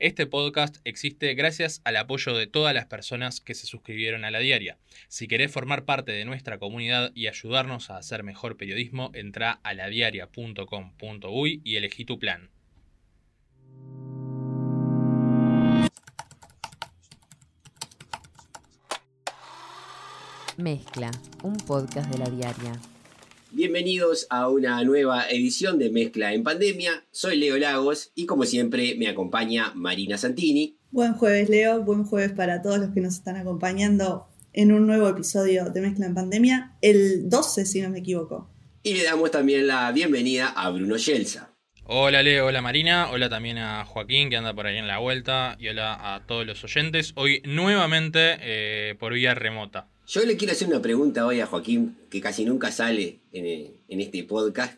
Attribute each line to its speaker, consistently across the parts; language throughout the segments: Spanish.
Speaker 1: Este podcast existe gracias al apoyo de todas las personas que se suscribieron a la diaria. Si querés formar parte de nuestra comunidad y ayudarnos a hacer mejor periodismo, entra a ladiaria.com.uy y elegí tu plan.
Speaker 2: Mezcla, un podcast de la diaria.
Speaker 3: Bienvenidos a una nueva edición de Mezcla en Pandemia. Soy Leo Lagos y como siempre me acompaña Marina Santini.
Speaker 4: Buen jueves Leo, buen jueves para todos los que nos están acompañando en un nuevo episodio de Mezcla en Pandemia, el 12 si no me equivoco.
Speaker 3: Y le damos también la bienvenida a Bruno Yelsa.
Speaker 1: Hola Leo, hola Marina, hola también a Joaquín que anda por ahí en la vuelta y hola a todos los oyentes. Hoy nuevamente eh, por vía remota.
Speaker 3: Yo le quiero hacer una pregunta hoy a Joaquín, que casi nunca sale en, este podcast,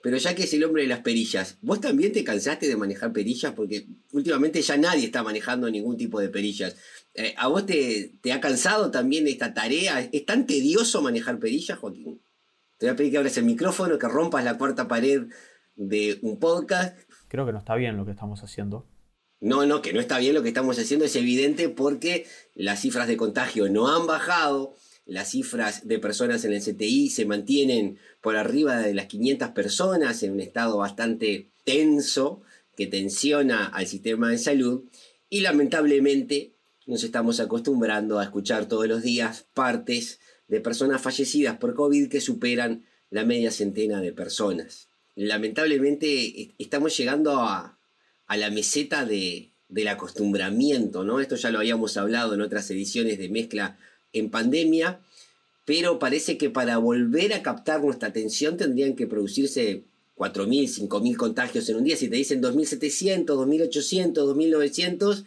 Speaker 3: pero ya que es el hombre de las perillas, ¿vos también te cansaste de manejar perillas? Porque últimamente ya nadie está manejando ningún tipo de perillas. Eh, ¿A vos te, te, ha cansado también esta tarea? ¿Es tan tedioso manejar perillas, Joaquín? Te voy a pedir que abras el micrófono, que rompas la cuarta pared de un podcast.
Speaker 5: Creo que no está bien lo que estamos haciendo.
Speaker 3: No, no, que no está bien lo que estamos haciendo, es evidente porque las cifras de contagio no han bajado, las cifras de personas en el CTI se mantienen por arriba de las 500 personas en un estado bastante tenso que tensiona al sistema de salud y lamentablemente nos estamos acostumbrando a escuchar todos los días partes de personas fallecidas por COVID que superan la media centena de personas. Lamentablemente estamos llegando a, a la meseta de, del acostumbramiento, ¿no? Esto ya lo habíamos hablado en otras ediciones de mezcla en pandemia, pero parece que para volver a captar nuestra atención tendrían que producirse 4.000, 5.000 contagios en un día. Si te dicen 2.700, 2.800, 2.900,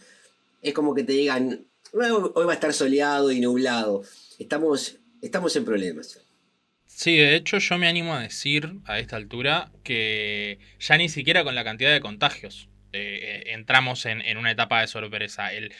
Speaker 3: es como que te digan, hoy va a estar soleado y nublado. Estamos, estamos en problemas.
Speaker 1: Sí, de hecho yo me animo a decir a esta altura que ya ni siquiera con la cantidad de contagios eh, entramos en, una etapa de sorpresa. El,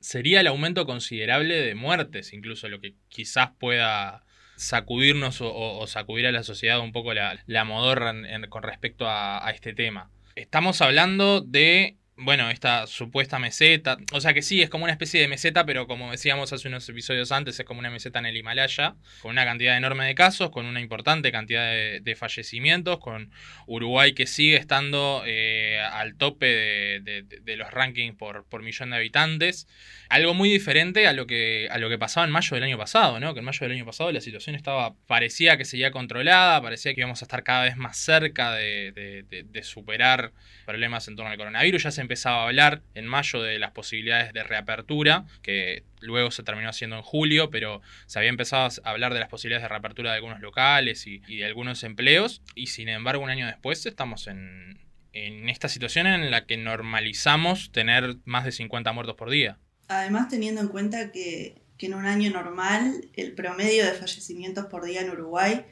Speaker 1: sería el aumento considerable de muertes, incluso lo que quizás pueda sacudirnos o, sacudir a la sociedad un poco la, la modorra con respecto a este tema. Estamos hablando de bueno, esta supuesta meseta, o sea que sí, es como una especie de meseta, pero como decíamos hace unos episodios antes, es como una meseta en el Himalaya, con una cantidad enorme de casos, con una importante cantidad de, fallecimientos, con Uruguay que sigue estando eh, al tope de, los rankings por, por millón de habitantes. Algo muy diferente a lo, que, a lo que pasaba en mayo del año pasado, ¿no? Que en mayo del año pasado la situación estaba, parecía que seguía controlada, parecía que íbamos a estar cada vez más cerca de, de superar problemas en torno al coronavirus. Ya se empezaba a hablar en mayo de las posibilidades de reapertura, que luego se terminó haciendo en julio, pero se había empezado a hablar de las posibilidades de reapertura de algunos locales y, de algunos empleos, y sin embargo un año después estamos en, esta situación en la que normalizamos tener más de 50 muertos por día.
Speaker 4: Además, teniendo en cuenta que, que en un año normal el promedio de fallecimientos por día en Uruguay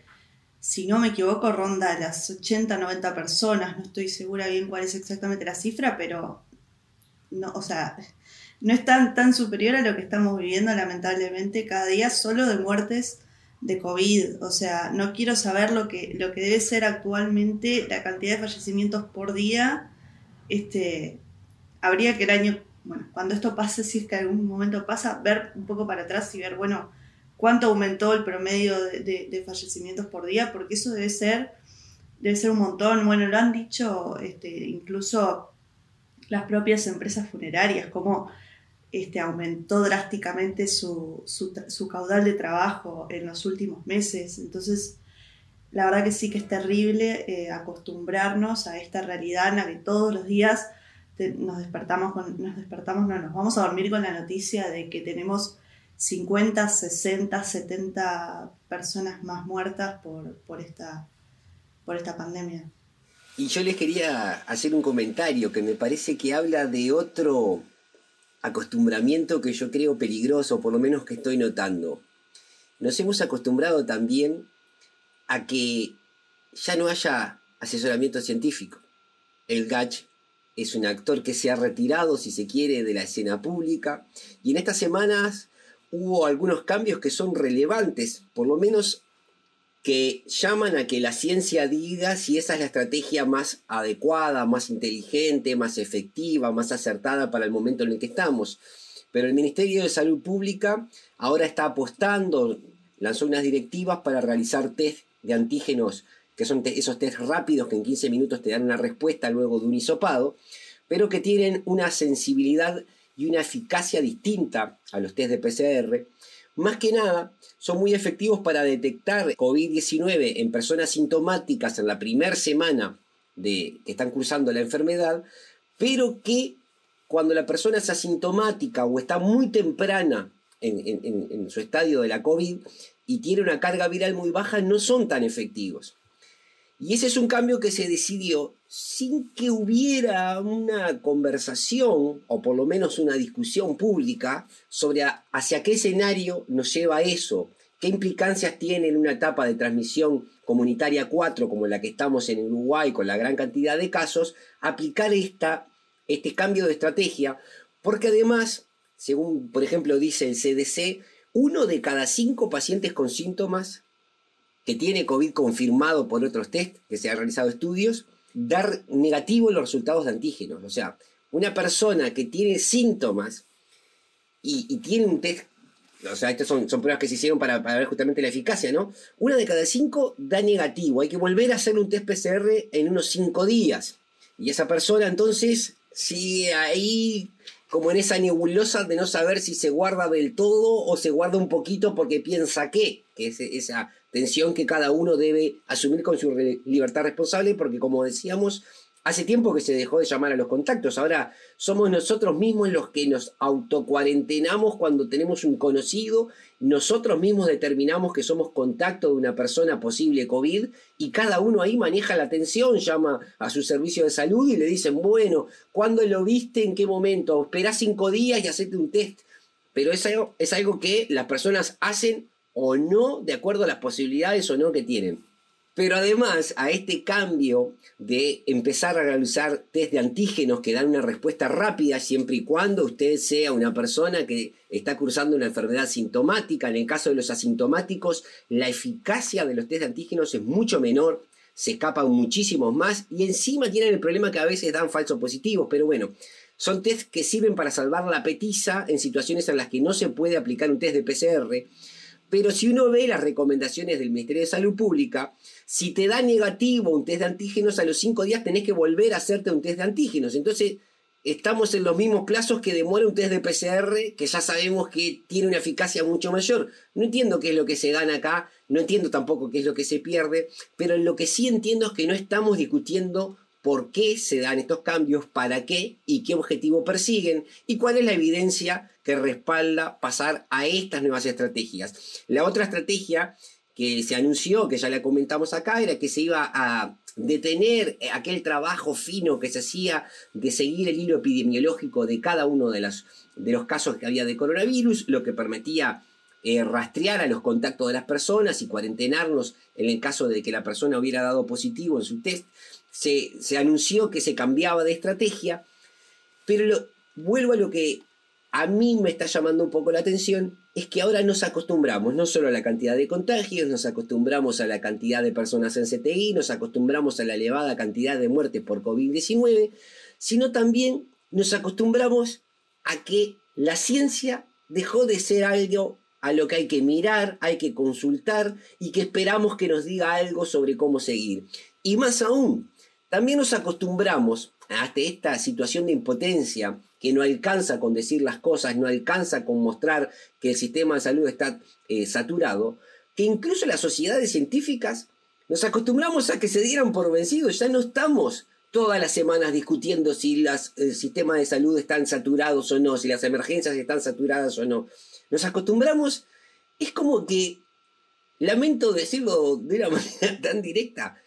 Speaker 4: si no me equivoco, ronda las 80, 90 personas, no estoy segura bien cuál es exactamente la cifra, pero no, o sea, no es tan, tan superior a lo que estamos viviendo lamentablemente cada día solo de muertes de COVID. O sea, no quiero saber lo que, lo que debe ser actualmente la cantidad de fallecimientos por día. Este, habría que el año, bueno, cuando esto pase, si es que algún momento pasa, ver un poco para atrás y ver, bueno, cuánto aumentó el promedio de, fallecimientos por día, porque eso debe ser, debe ser un montón. Bueno, lo han dicho este, incluso las propias empresas funerarias, cómo este, aumentó drásticamente su, su, caudal de trabajo en los últimos meses. Entonces, la verdad que sí que es terrible eh, acostumbrarnos a esta realidad en la que todos los días nos despertamos, con, nos despertamos, no, nos vamos a dormir con la noticia de que tenemos 50, 60, 70 personas más muertas por, por, esta, por esta pandemia.
Speaker 3: Y yo les quería hacer un comentario que me parece que habla de otro acostumbramiento que yo creo peligroso, por lo menos que estoy notando. Nos hemos acostumbrado también a que ya no haya asesoramiento científico. El GACH es un actor que se ha retirado, si se quiere, de la escena pública y en estas semanas hubo algunos cambios que son relevantes, por lo menos que llaman a que la ciencia diga si esa es la estrategia más adecuada, más inteligente, más efectiva, más acertada para el momento en el que estamos. Pero el Ministerio de Salud Pública ahora está apostando, lanzó unas directivas para realizar test de antígenos, que son esos test rápidos que en 15 minutos te dan una respuesta luego de un hisopado, pero que tienen una sensibilidad y una eficacia distinta a los test de PCR. Más que nada, son muy efectivos para detectar COVID-19 en personas sintomáticas en la primera semana de que están cursando la enfermedad, pero que cuando la persona es asintomática o está muy temprana en, su estadio de la COVID y tiene una carga viral muy baja, no son tan efectivos. Y ese es un cambio que se decidió sin que hubiera una conversación o por lo menos una discusión pública sobre hacia qué escenario nos lleva eso, qué implicancias tiene en una etapa de transmisión comunitaria 4 como la que estamos en Uruguay con la gran cantidad de casos, aplicar esta, este cambio de estrategia, porque además, según por ejemplo dice el CDC, uno de cada cinco pacientes con síntomas que tiene COVID confirmado por otros test que se han realizado estudios, dar negativo los resultados de antígenos. O sea, una persona que tiene síntomas y, tiene un test, o sea, estas son, son pruebas que se hicieron para, para, ver justamente la eficacia, ¿no? Una de cada cinco da negativo. Hay que volver a hacer un test PCR en unos cinco días. Y esa persona entonces sigue ahí como en esa nebulosa de no saber si se guarda del todo o se guarda un poquito porque piensa que, que es esa tensión que cada uno debe asumir con su libertad responsable, porque como decíamos, hace tiempo que se dejó de llamar a los contactos, ahora somos nosotros mismos los que nos autocuarentenamos cuando tenemos un conocido, nosotros mismos determinamos que somos contacto de una persona posible COVID y cada uno ahí maneja la tensión, llama a su servicio de salud y le dicen, bueno, ¿cuándo lo viste? ¿En qué momento? Espera cinco días y hacete un test. Pero es algo, es algo que las personas hacen o no de acuerdo a las posibilidades o no que tienen. Pero además a este cambio de empezar a realizar test de antígenos que dan una respuesta rápida siempre y cuando usted sea una persona que está cursando una enfermedad sintomática, en el caso de los asintomáticos la eficacia de los test de antígenos es mucho menor, se escapan muchísimos más y encima tienen el problema que a veces dan falsos positivos, pero bueno, son test que sirven para salvar la petiza en situaciones en las que no se puede aplicar un test de PCR pero si uno ve las recomendaciones del Ministerio de Salud Pública, si te da negativo un test de antígenos, a los cinco días tenés que volver a hacerte un test de antígenos. Entonces, estamos en los mismos plazos que demora un test de PCR, que ya sabemos que tiene una eficacia mucho mayor. No entiendo qué es lo que se gana acá, no entiendo tampoco qué es lo que se pierde, pero lo que sí entiendo es que no estamos discutiendo por qué se dan estos cambios, para qué y qué objetivo persiguen y cuál es la evidencia que respalda pasar a estas nuevas estrategias. La otra estrategia que se anunció, que ya la comentamos acá, era que se iba a detener aquel trabajo fino que se hacía de seguir el hilo epidemiológico de cada uno de, de los casos que había de coronavirus, lo que permitía eh, rastrear a los contactos de las personas y cuarentenarnos en el caso de que la persona hubiera dado positivo en su test. Se, anunció que se cambiaba de estrategia, pero vuelvo a lo que a mí me está llamando un poco la atención, es que ahora nos acostumbramos no solo a la cantidad de contagios, nos acostumbramos a la cantidad de personas en CTI, nos acostumbramos a la elevada cantidad de muertes por COVID-19, sino también nos acostumbramos a que la ciencia dejó de ser algo a lo que hay que mirar, hay que consultar y que esperamos que nos diga algo sobre cómo seguir. Y más aún, también nos acostumbramos a esta situación de impotencia que no alcanza con decir las cosas, no alcanza con mostrar que el sistema de salud está eh, saturado, que incluso las sociedades científicas nos acostumbramos a que se dieran por vencidos, ya no estamos todas las semanas discutiendo si los sistemas de salud están saturados o no, si las emergencias están saturadas o no. Nos acostumbramos, es como que, lamento decirlo de una manera tan directa,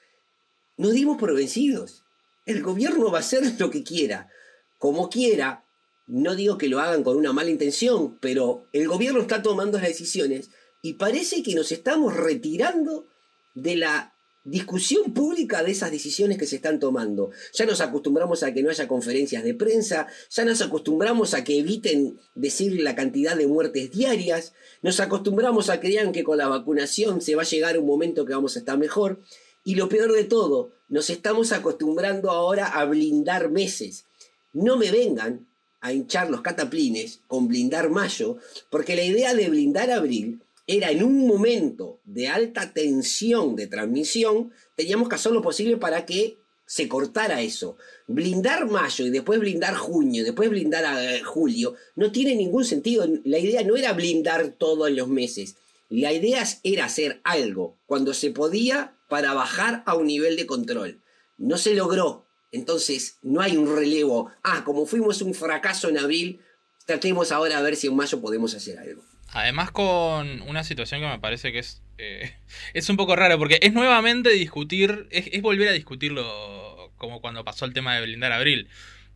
Speaker 3: nos dimos por vencidos. El gobierno va a hacer lo que quiera, como quiera. No digo que lo hagan con una mala intención, pero el gobierno está tomando las decisiones y parece que nos estamos retirando de la discusión pública de esas decisiones que se están tomando. Ya nos acostumbramos a que no haya conferencias de prensa, ya nos acostumbramos a que eviten decir la cantidad de muertes diarias, nos acostumbramos a creer que con la vacunación se va a llegar un momento que vamos a estar mejor. Y lo peor de todo, nos estamos acostumbrando ahora a blindar meses. No me vengan a hinchar los cataplines con blindar mayo, porque la idea de blindar abril era en un momento de alta tensión de transmisión, teníamos que hacer lo posible para que se cortara eso. Blindar mayo y después blindar junio, después blindar a eh, julio, no tiene ningún sentido. La idea no era blindar todos los meses. La idea era hacer algo cuando se podía para bajar a un nivel de control. No se logró. Entonces no hay un relevo. Ah, como fuimos un fracaso en abril, tratemos ahora a ver si en mayo podemos hacer algo.
Speaker 1: Además con una situación que me parece que es, eh, es un poco raro, porque es nuevamente discutir, es, volver a discutirlo como cuando pasó el tema de blindar abril.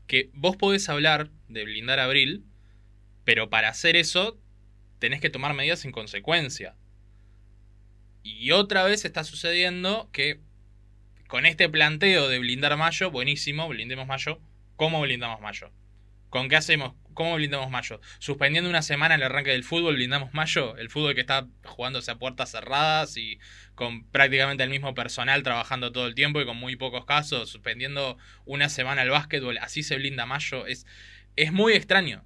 Speaker 1: Que vos podés hablar de blindar abril, pero para hacer eso tenés que tomar medidas en consecuencia. Y otra vez está sucediendo que con este planteo de blindar mayo, buenísimo, blindemos mayo, ¿cómo blindamos mayo? ¿Con qué hacemos? ¿Cómo blindamos mayo? Suspendiendo una semana el arranque del fútbol, blindamos mayo. El fútbol que está jugándose a puertas cerradas y con prácticamente el mismo personal trabajando todo el tiempo y con muy pocos casos, suspendiendo una semana el básquetbol, así se blinda mayo. Es, es muy extraño.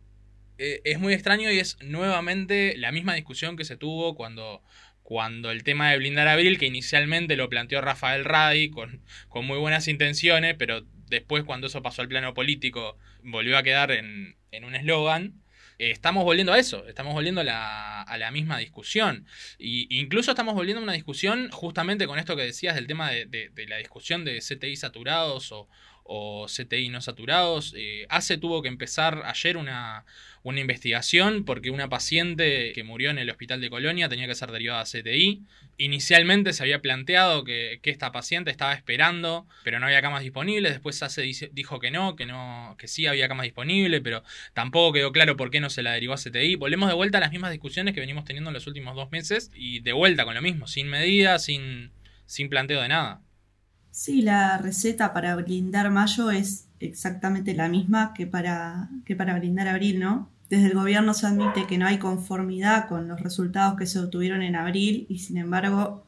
Speaker 1: Eh, es muy extraño y es nuevamente la misma discusión que se tuvo cuando, cuando el tema de blindar abril, que inicialmente lo planteó Rafael Radi con, con muy buenas intenciones, pero después cuando eso pasó al plano político volvió a quedar en, un eslogan. Eh, estamos volviendo a eso, estamos volviendo a la, misma discusión. Y incluso estamos volviendo a una discusión justamente con esto que decías del tema de, la discusión de CTI saturados o, o CTI no saturados. Eh, ACE tuvo que empezar ayer una, una investigación porque una paciente que murió en el hospital de Colonia tenía que ser derivada a CTI. Inicialmente se había planteado que, esta paciente estaba esperando, pero no había camas disponibles. Después ACE dijo que no, que no, que sí había camas disponibles, pero tampoco quedó claro por qué no se la derivó a CTI. Volvemos de vuelta a las mismas discusiones que venimos teniendo en los últimos dos meses y de vuelta con lo mismo, sin medidas, sin, sin planteo de nada.
Speaker 4: Sí, la receta para blindar mayo es exactamente la misma que para, que para blindar abril, ¿no? Desde el gobierno se admite que no hay conformidad con los resultados que se obtuvieron en abril y sin embargo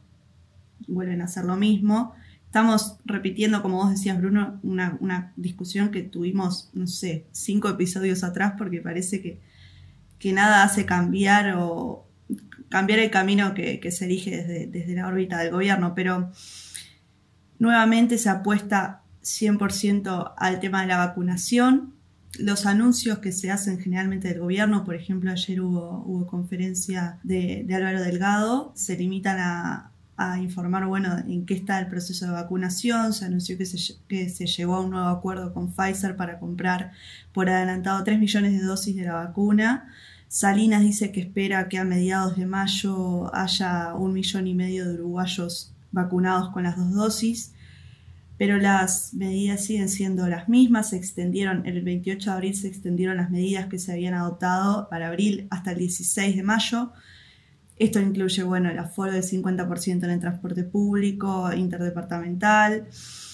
Speaker 4: vuelven a hacer lo mismo. Estamos repitiendo, como vos decías, Bruno, una, discusión que tuvimos, no sé, cinco episodios atrás porque parece que, que nada hace cambiar o cambiar el camino que, se elige desde, desde la órbita del gobierno. Pero Nuevamente se apuesta 100% al tema de la vacunación. Los anuncios que se hacen generalmente del gobierno, por ejemplo, ayer hubo, conferencia de, Álvaro Delgado, se limitan a, informar, bueno, en qué está el proceso de vacunación. Se anunció que se, que se llegó a un nuevo acuerdo con Pfizer para comprar por adelantado 3 millones de dosis de la vacuna. Salinas dice que espera que a mediados de mayo haya un millón y medio de uruguayos vacunados con las dos dosis, pero las medidas siguen siendo las mismas. Se extendieron, el 28 de abril se extendieron las medidas que se habían adoptado para abril hasta el 16 de mayo. Esto incluye, bueno, el aforo del 50% en el transporte público, interdepartamental,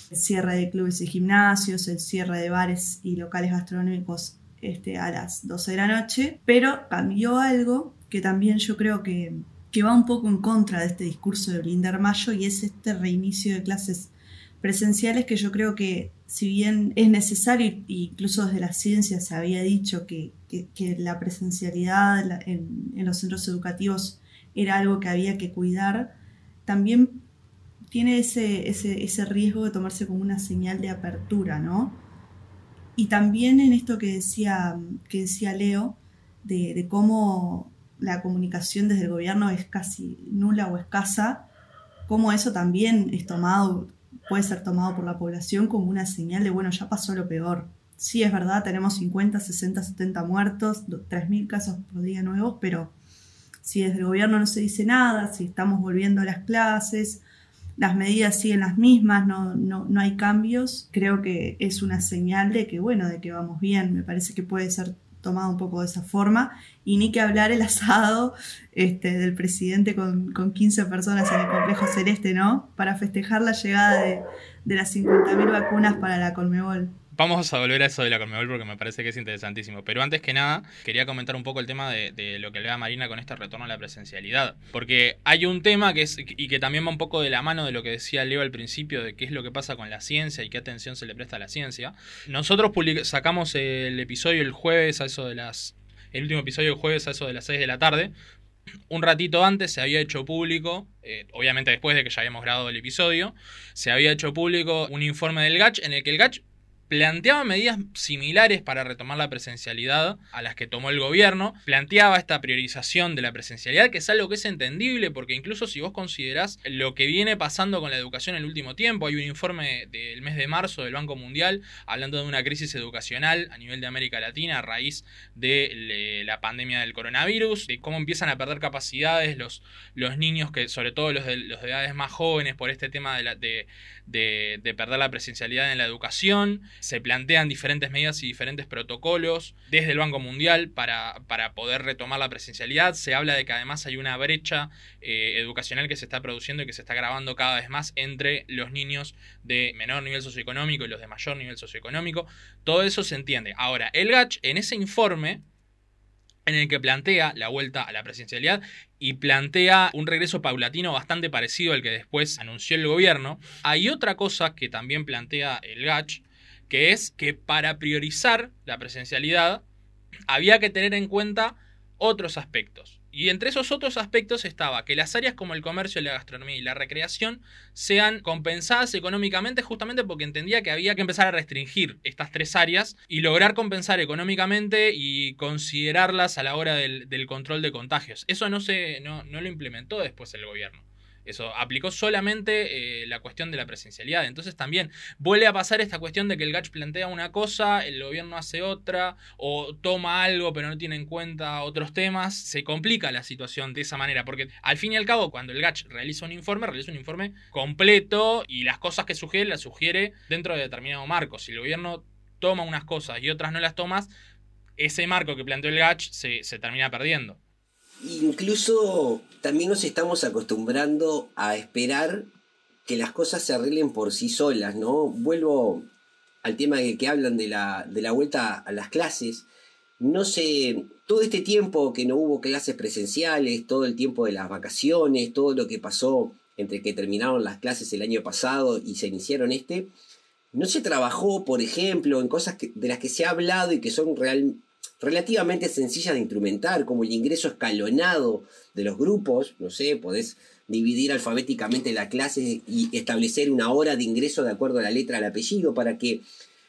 Speaker 4: el cierre de clubes y gimnasios, el cierre de bares y locales gastronómicos este, a las 12 de la noche. Pero cambió algo que también yo creo que que va un poco en contra de este discurso de blindar mayo y es este reinicio de clases presenciales que yo creo que si bien es necesario, incluso desde la ciencia se había dicho que, la presencialidad en, los centros educativos era algo que había que cuidar, también tiene ese, ese, riesgo de tomarse como una señal de apertura, ¿no? Y también en esto que decía, que decía Leo, de cómo la comunicación desde el gobierno es casi nula o escasa, como eso también es tomado, puede ser tomado por la población como una señal de, bueno, ya pasó lo peor. Sí, es verdad, tenemos 50, 60, 70 muertos, 3.000 casos por día nuevos, pero si desde el gobierno no se dice nada, si estamos volviendo a las clases, las medidas siguen las mismas, no, no, hay cambios, creo que es una señal de que, bueno, de que vamos bien. Me parece que puede ser tomado un poco de esa forma. Y ni que hablar el asado este, del presidente con, con 15 personas en el complejo celeste, ¿no? Para festejar la llegada de, de las 50.000 vacunas para la Colmebol.
Speaker 1: Vamos a volver a eso de la Conmebol porque me parece que es interesantísimo. Pero antes que nada, quería comentar un poco el tema de, lo que le da Marina con este retorno a la presencialidad. Porque hay un tema que es, y que también va un poco de la mano de lo que decía Leo al principio, de qué es lo que pasa con la ciencia y qué atención se le presta a la ciencia. Nosotros sacamos el episodio el jueves a eso de las. El último episodio el jueves a eso de las 6 de la tarde. Un ratito antes se había hecho público, eh, obviamente después de que ya habíamos grabado el episodio, se había hecho público un informe del GACH en el que el GACH planteaba medidas similares para retomar la presencialidad a las que tomó el gobierno, planteaba esta priorización de la presencialidad, que es algo que es entendible, porque incluso si vos considerás lo que viene pasando con la educación en el último tiempo, hay un informe del mes de marzo del Banco Mundial hablando de una crisis educacional a nivel de América Latina a raíz de la pandemia del coronavirus, de cómo empiezan a perder capacidades los, los niños, que sobre todo los de, los de edades más jóvenes, por este tema de, la, de, de perder la presencialidad en la educación, se plantean diferentes medidas y diferentes protocolos desde el Banco Mundial para, para poder retomar la presencialidad. Se habla de que además hay una brecha eh, educacional que se está produciendo y que se está agravando cada vez más entre los niños de menor nivel socioeconómico y los de mayor nivel socioeconómico. Todo eso se entiende. Ahora, el GACH en ese informe en el que plantea la vuelta a la presencialidad y plantea un regreso paulatino bastante parecido al que después anunció el gobierno. Hay otra cosa que también plantea el GACH, que es que para priorizar la presencialidad había que tener en cuenta otros aspectos. Y entre esos otros aspectos estaba que las áreas como el comercio, la gastronomía y la recreación sean compensadas económicamente justamente porque entendía que había que empezar a restringir estas tres áreas y lograr compensar económicamente y considerarlas a la hora del, control de contagios. Eso no, se, no lo implementó después el gobierno. Eso aplicó solamente eh, la cuestión de la presencialidad. Entonces también vuelve a pasar esta cuestión de que el GACH plantea una cosa, el gobierno hace otra, o toma algo pero no tiene en cuenta otros temas. Se complica la situación de esa manera, porque al fin y al cabo, cuando el GACH realiza un informe, realiza un informe completo y las cosas que sugiere las sugiere dentro de determinado marco. Si el gobierno toma unas cosas y otras no las tomas, ese marco que planteó el GACH se, se termina perdiendo.
Speaker 3: Incluso también nos estamos acostumbrando a esperar que las cosas se arreglen por sí solas, ¿no? Vuelvo al tema de que hablan de la, de la vuelta a las clases. No sé, todo este tiempo que no hubo clases presenciales, todo el tiempo de las vacaciones, todo lo que pasó entre que terminaron las clases el año pasado y se iniciaron este, no se trabajó, por ejemplo, en cosas de las que se ha hablado y que son real, relativamente sencillas de instrumentar, como el ingreso escalonado de los grupos, no sé, podés dividir alfabéticamente la clase y establecer una hora de ingreso de acuerdo a la letra del apellido para que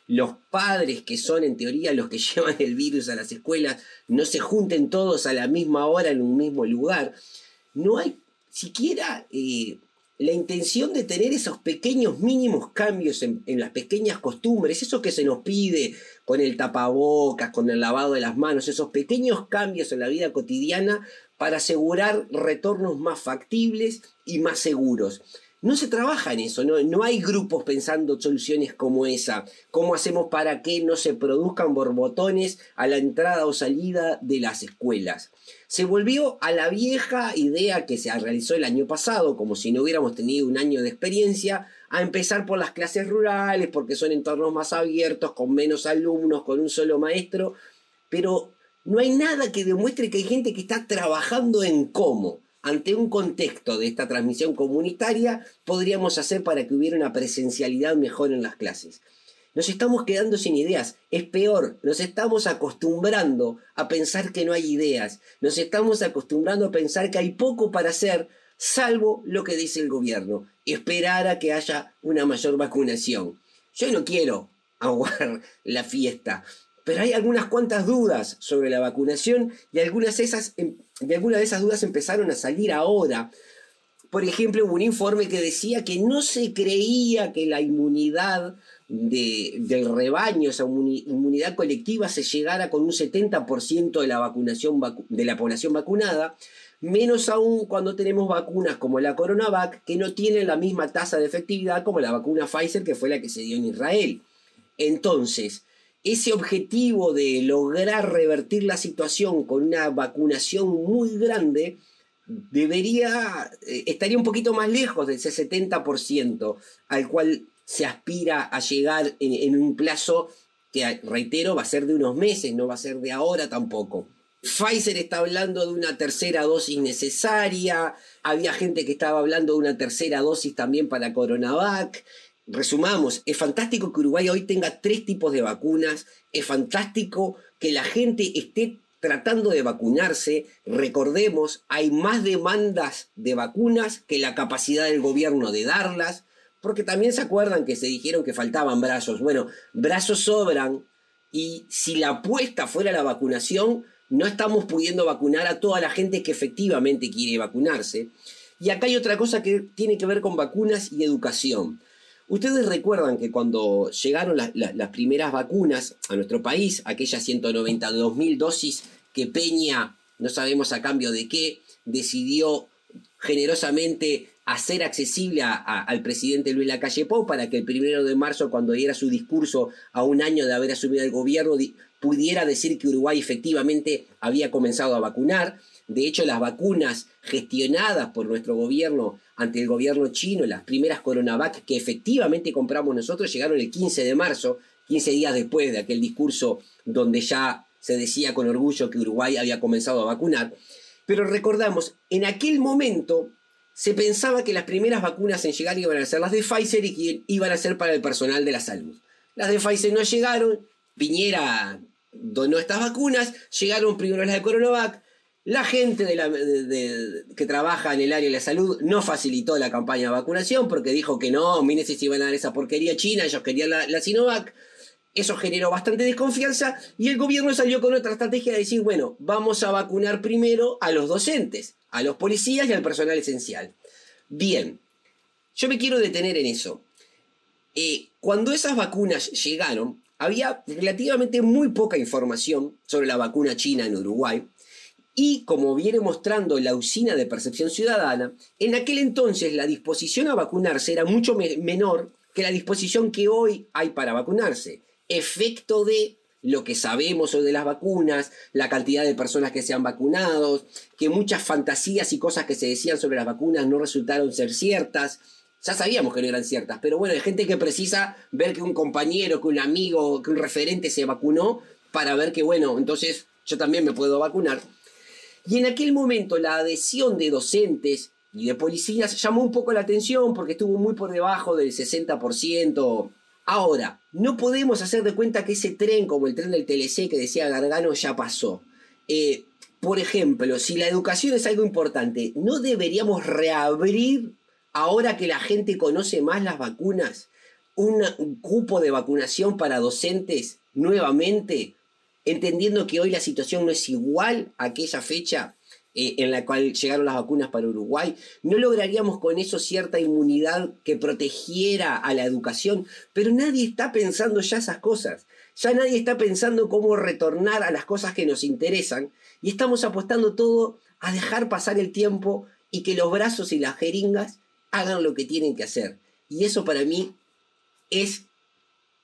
Speaker 3: los padres que son en teoría los que llevan el virus a las escuelas no se junten todos a la misma hora en un mismo lugar. No hay siquiera eh, la intención de tener esos pequeños mínimos cambios en, las pequeñas costumbres, eso que se nos pide con el tapabocas, con el lavado de las manos, esos pequeños cambios en la vida cotidiana para asegurar retornos más factibles y más seguros. No se trabaja en eso, no, hay grupos pensando soluciones como esa. ¿Cómo hacemos para que no se produzcan borbotones a la entrada o salida de las escuelas? se volvió a la vieja idea que se realizó el año pasado, como si no hubiéramos tenido un año de experiencia, a empezar por las clases rurales, porque son entornos más abiertos, con menos alumnos, con un solo maestro, pero no hay nada que demuestre que hay gente que está trabajando en cómo. Ante un contexto de esta transmisión comunitaria, podríamos hacer para que hubiera una presencialidad mejor en las clases. Nos estamos quedando sin ideas. Es peor, nos estamos acostumbrando a pensar que no hay ideas. Nos estamos acostumbrando a pensar que hay poco para hacer, salvo lo que dice el gobierno, esperar a que haya una mayor vacunación. Yo no quiero aguar la fiesta, pero hay algunas cuantas dudas sobre la vacunación y algunas de esas, em, y algunas de esas dudas empezaron a salir ahora. Por ejemplo, hubo un informe que decía que no se creía que la inmunidad del rebaño, esa inmunidad colectiva, se llegara con un 70% de la, vacunación, de la población vacunada, menos aún cuando tenemos vacunas como la CoronaVac, que no tienen la misma tasa de efectividad como la vacuna Pfizer, que fue la que se dio en Israel. Entonces, ese objetivo de lograr revertir la situación con una vacunación muy grande debería, eh, estaría un poquito más lejos de ese 70% al cual se aspira a llegar en, en un plazo que, reitero, va a ser de unos meses, no va a ser de ahora tampoco. Pfizer está hablando de una tercera dosis necesaria, había gente que estaba hablando de una tercera dosis también para Coronavac. Resumamos, es fantástico que Uruguay hoy tenga tres tipos de vacunas, es fantástico que la gente esté tratando de vacunarse. Recordemos, hay más demandas de vacunas que la capacidad del gobierno de darlas, porque también se acuerdan que se dijeron que faltaban brazos. Bueno, brazos sobran y si la apuesta fuera la vacunación, no estamos pudiendo vacunar a toda la gente que efectivamente quiere vacunarse. Y acá hay otra cosa que tiene que ver con vacunas y educación. Ustedes recuerdan que cuando llegaron las primeras vacunas a nuestro país, aquellas 192 mil dosis que Peña, no sabemos a cambio de qué, decidió generosamente hacer accesible al presidente Luis Lacalle Pou para que el primero de marzo, cuando diera su discurso a un año de haber asumido el gobierno, pudiera decir que Uruguay efectivamente había comenzado a vacunar. De hecho, las vacunas gestionadas por nuestro gobierno ante el gobierno chino, las primeras Coronavac que efectivamente compramos nosotros, llegaron el 15 de marzo, 15 días después de aquel discurso donde ya se decía con orgullo que Uruguay había comenzado a vacunar. Pero recordamos, en aquel momento se pensaba que las primeras vacunas en llegar iban a ser las de Pfizer y que iban a ser para el personal de la salud. Las de Pfizer no llegaron, Piñera donó estas vacunas, llegaron primero las de Coronavac, la gente que trabaja en el área de la salud no facilitó la campaña de vacunación porque dijo que no, mire si iban a dar esa porquería china, ellos querían la, la, Sinovac. Eso generó bastante desconfianza y el gobierno salió con otra estrategia de decir, bueno, vamos a vacunar primero a los docentes, a los policías y al personal esencial. Bien, yo me quiero detener en eso. Eh, cuando esas vacunas llegaron, había relativamente muy poca información sobre la vacuna china en Uruguay y como viene mostrando la usina de percepción ciudadana, en aquel entonces la disposición a vacunarse era mucho menor que la disposición que hoy hay para vacunarse. Efecto de lo que sabemos sobre las vacunas, la cantidad de personas que se han vacunado, que muchas fantasías y cosas que se decían sobre las vacunas no resultaron ser ciertas. Ya sabíamos que no eran ciertas, pero bueno, hay gente que precisa ver que un compañero, que un amigo, que un referente se vacunó para ver que, bueno, entonces yo también me puedo vacunar. Y en aquel momento la adhesión de docentes y de policías llamó un poco la atención porque estuvo muy por debajo del 60%. Ahora, no podemos hacer de cuenta que ese tren, como el tren del TLC que decía Gargano, ya pasó. Eh, por ejemplo, si la educación es algo importante, ¿no deberíamos reabrir, ahora que la gente conoce más las vacunas, un cupo de vacunación para docentes nuevamente? Entendiendo que hoy la situación no es igual a aquella fecha eh, en la cual llegaron las vacunas para Uruguay, no lograríamos con eso cierta inmunidad que protegiera a la educación, pero nadie está pensando ya esas cosas, ya nadie está pensando cómo retornar a las cosas que nos interesan y estamos apostando todo a dejar pasar el tiempo y que los brazos y las jeringas hagan lo que tienen que hacer. Y eso para mí es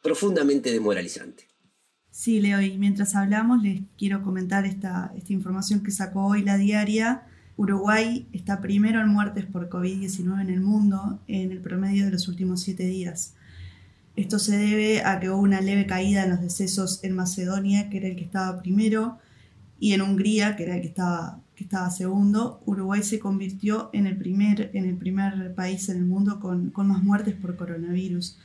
Speaker 3: profundamente demoralizante.
Speaker 4: Sí, Leo, y mientras hablamos les quiero comentar esta, esta información que sacó hoy la diaria. Uruguay está primero en muertes por COVID-19 en el mundo en el promedio de los últimos siete días. Esto se debe a que hubo una leve caída en los decesos en Macedonia, que era el que estaba primero, y en Hungría, que era el que estaba, que estaba segundo. Uruguay se convirtió en el primer, en el primer país en el mundo con, con más muertes por coronavirus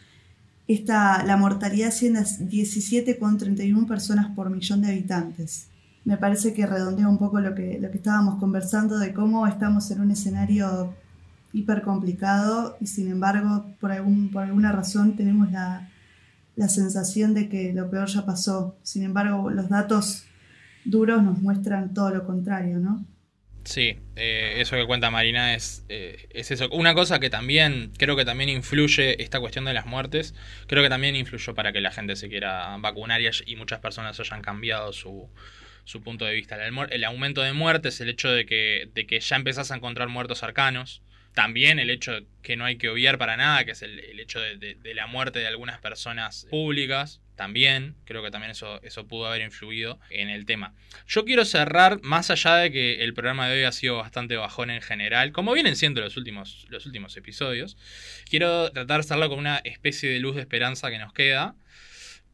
Speaker 4: la mortalidad asciende a 17,31 personas por millón de habitantes. Me parece que redondea un poco lo que, lo que estábamos conversando de cómo estamos en un escenario hiper complicado y sin embargo por, algún, por alguna razón tenemos la, la sensación de que lo peor ya pasó. Sin embargo, los datos duros nos muestran todo lo contrario, ¿no?
Speaker 1: Sí, eh, eso que cuenta Marina es, eh, es eso. Una cosa que también, creo que también influye esta cuestión de las muertes, creo que también influyó para que la gente se quiera vacunar y, muchas personas hayan cambiado su, su punto de vista. El, aumento de muertes, el hecho de que, de que ya empezás a encontrar muertos cercanos, también el hecho que no hay que obviar para nada, que es el, hecho de, de la muerte de algunas personas públicas, también, creo que también eso, eso pudo haber influido en el tema. Yo quiero cerrar, más allá de que el programa de hoy ha sido bastante bajón en general, como vienen siendo los últimos, los últimos episodios, quiero tratar de hacerlo con una especie de luz de esperanza que nos queda,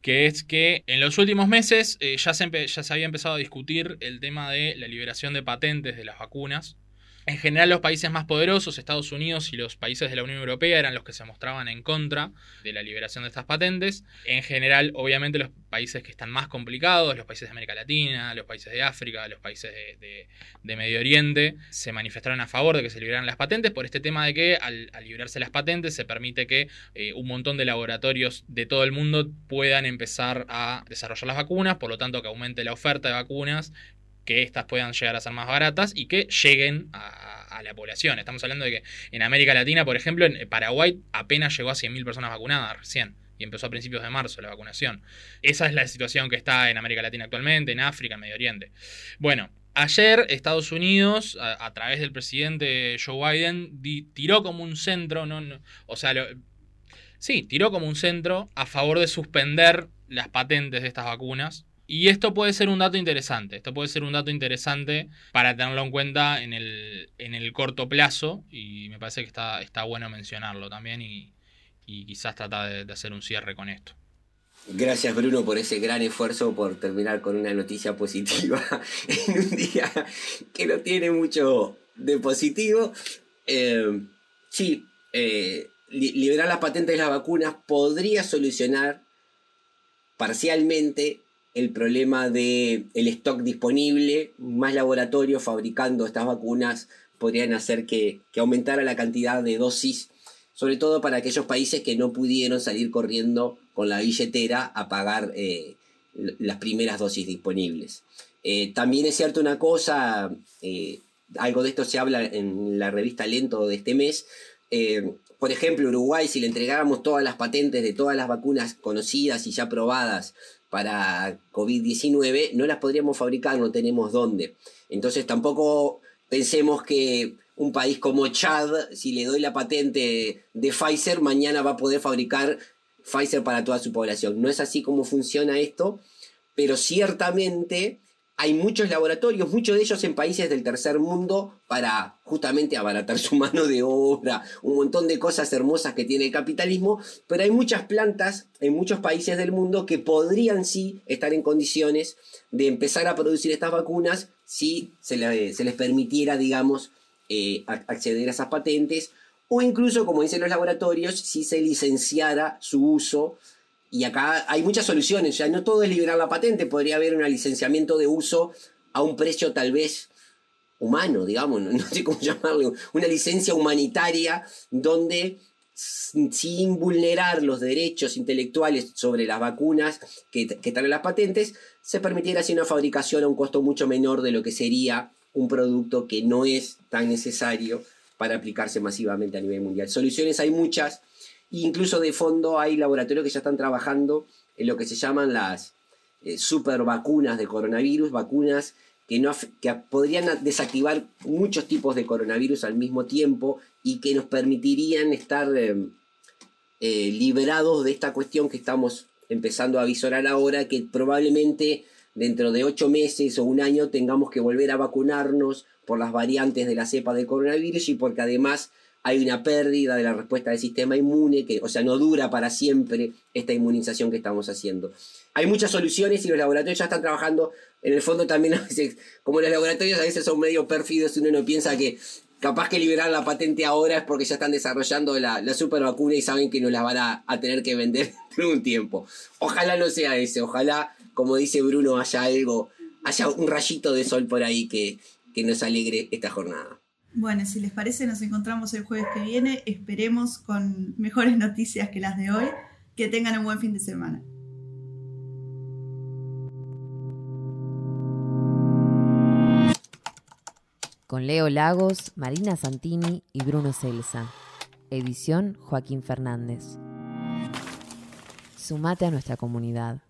Speaker 1: que es que en los últimos meses eh, ya, se ya se había empezado a discutir el tema de la liberación de patentes de las vacunas en general los países más poderosos, Estados Unidos y los países de la Unión Europea, eran los que se mostraban en contra de la liberación de estas patentes. En general, obviamente, los países que están más complicados, los países de América Latina, los países de África, los países de, Medio Oriente, se manifestaron a favor de que se liberaran las patentes por este tema de que al, liberarse las patentes se permite que eh, un montón de laboratorios de todo el mundo puedan empezar a desarrollar las vacunas, por lo tanto que aumente la oferta de vacunas que éstas puedan llegar a ser más baratas y que lleguen a, la población. Estamos hablando de que en América Latina, por ejemplo, en Paraguay apenas llegó a 100.000 personas vacunadas recién. Y empezó a principios de marzo la vacunación. Esa es la situación que está en América Latina actualmente, en África, en Medio Oriente. Bueno, Ayer Estados Unidos, a, través del presidente Joe Biden, tiró como un centro, no, o sea, sí, tiró como un centro a favor de suspender las patentes de estas vacunas y esto puede ser un dato interesante, esto puede ser un dato interesante para tenerlo en cuenta en el, en el corto plazo y me parece que está, está bueno mencionarlo también y, quizás tratar de, hacer un cierre con esto.
Speaker 3: Gracias Bruno por ese gran esfuerzo por terminar con una noticia positiva en un día que no tiene mucho de positivo. Eh, sí, eh, liberar las patentes de las vacunas podría solucionar parcialmente el problema del el stock disponible, más laboratorios fabricando estas vacunas podrían hacer que, aumentara la cantidad de dosis, sobre todo para aquellos países que no pudieron salir corriendo con la billetera a pagar eh, las primeras dosis disponibles. Eh, también es cierto una cosa, eh, algo de esto se habla en la revista Lento de este mes, por ejemplo, Uruguay, si le entregáramos todas las patentes de todas las vacunas conocidas y ya probadas para COVID-19, no las podríamos fabricar, no tenemos dónde. Entonces tampoco pensemos que un país como Chad, si le doy la patente de Pfizer, mañana va a poder fabricar Pfizer para toda su población. No es así como funciona esto, pero ciertamente hay muchos laboratorios, muchos de ellos en países del tercer mundo, para justamente abaratar su mano de obra, un montón de cosas hermosas que tiene el capitalismo, pero hay muchas plantas en muchos países del mundo que podrían sí estar en condiciones de empezar a producir estas vacunas si se, les permitiera, digamos, eh, acceder a esas patentes, o incluso, como dicen los laboratorios, si se licenciara su uso y acá hay muchas soluciones, ya no todo es liberar la patente, podría haber un licenciamiento de uso a un precio tal vez humano, digamos, no, sé cómo llamarlo, una licencia humanitaria donde sin vulnerar los derechos intelectuales sobre las vacunas que, que están en las patentes, se permitiera hacer una fabricación a un costo mucho menor de lo que sería un producto que no es tan necesario para aplicarse masivamente a nivel mundial. Soluciones hay muchas, Incluso de fondo hay laboratorios que ya están trabajando en lo que se llaman las eh, super vacunas de coronavirus, vacunas que, no, que podrían desactivar muchos tipos de coronavirus al mismo tiempo y que nos permitirían estar em, eh, liberados de esta cuestión que estamos empezando a visorar ahora, que probablemente dentro de ocho meses o un año tengamos que volver a vacunarnos por las variantes de la cepa de coronavirus y porque además hay una pérdida de la respuesta del sistema inmune, que, o sea, no dura para siempre esta inmunización que estamos haciendo. Hay muchas soluciones y los laboratorios ya están trabajando. En el fondo también, como los laboratorios a veces son medio pérfidos, uno no piensa que capaz que liberar la patente ahora es porque ya están desarrollando la, la super vacuna y saben que nos la van a, tener que vender por un tiempo. Ojalá no sea ese, ojalá, como dice Bruno, haya algo, haya un rayito de sol por ahí que nos alegre esta jornada.
Speaker 4: Bueno, si les parece, nos encontramos el jueves que viene. Esperemos con mejores noticias que las de hoy. Que tengan un buen fin de semana.
Speaker 2: Con Leo Lagos, Marina Santini y Bruno Celsa. Edición Joaquín Fernández. Sumate a nuestra comunidad.